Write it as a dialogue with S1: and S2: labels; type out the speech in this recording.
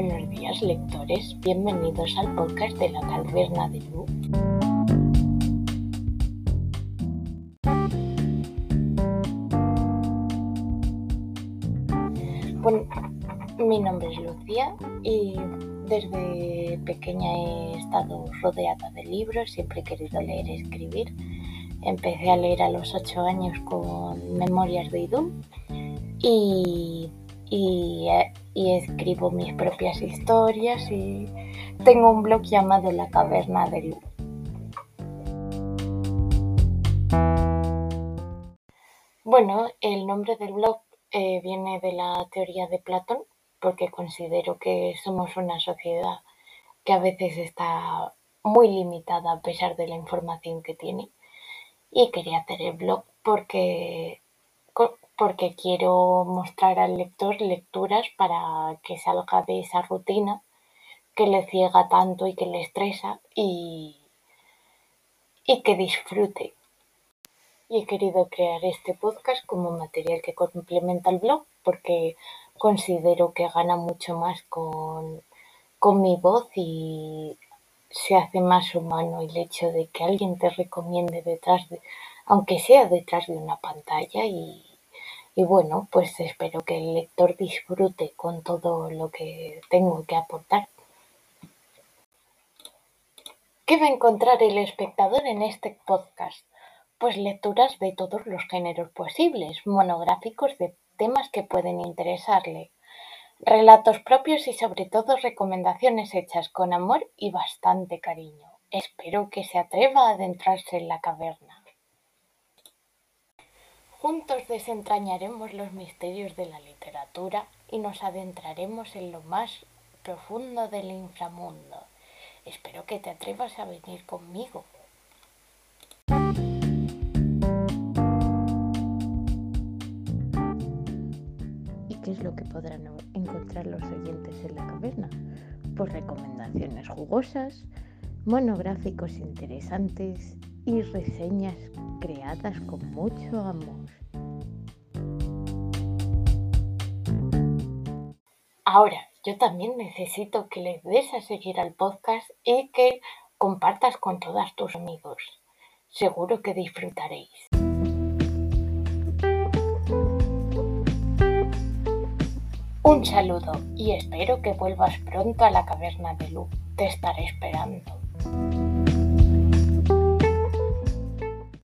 S1: Buenos días lectores, bienvenidos al podcast de la Caverna de Lu. Bueno, mi nombre es Lucía y desde pequeña he estado rodeada de libros, siempre he querido leer y escribir. Empecé a leer a los 8 años con Memorias de Idún y, y, y, escribo mis propias historias y tengo un blog llamado La Caverna de Lu. Bueno, el nombre del blog eh, viene de la teoría de Platón porque considero que somos una sociedad que a veces está muy limitada a pesar de la información que tiene. Y quería hacer el blog porque, porque quiero mostrar al lector lecturas para que salga de esa rutina que le ciega tanto y que le estresa y, y que disfrute. Y he querido crear este podcast como material que complementa el blog porque considero que gana mucho más con, con mi voz y se hace más humano el hecho de que alguien te recomiende detrás de, aunque sea detrás de una pantalla y, y bueno, pues espero que el lector disfrute con todo lo que tengo que aportar. ¿Qué va a encontrar el espectador en este podcast? Pues lecturas de todos los géneros posibles, monográficos de temas que pueden interesarle, relatos propios y sobre todo recomendaciones hechas con amor y bastante cariño. Espero que se atreva a adentrarse en la caverna. Juntos desentrañaremos los misterios de la literatura y nos adentraremos en lo más profundo del inframundo. Espero que te atrevas a venir conmigo.
S2: ¿Qué es lo que podrán encontrar los oyentes en la caverna? Pues recomendaciones jugosas, monográficos interesantes y reseñas creadas con mucho amor.
S1: Ahora, yo también necesito que le des a seguir al podcast y que compartas con todos tus amigos. Seguro que disfrutaréis. Un saludo y espero que vuelvas pronto a la caverna de Lu. Te estaré esperando. Thank you.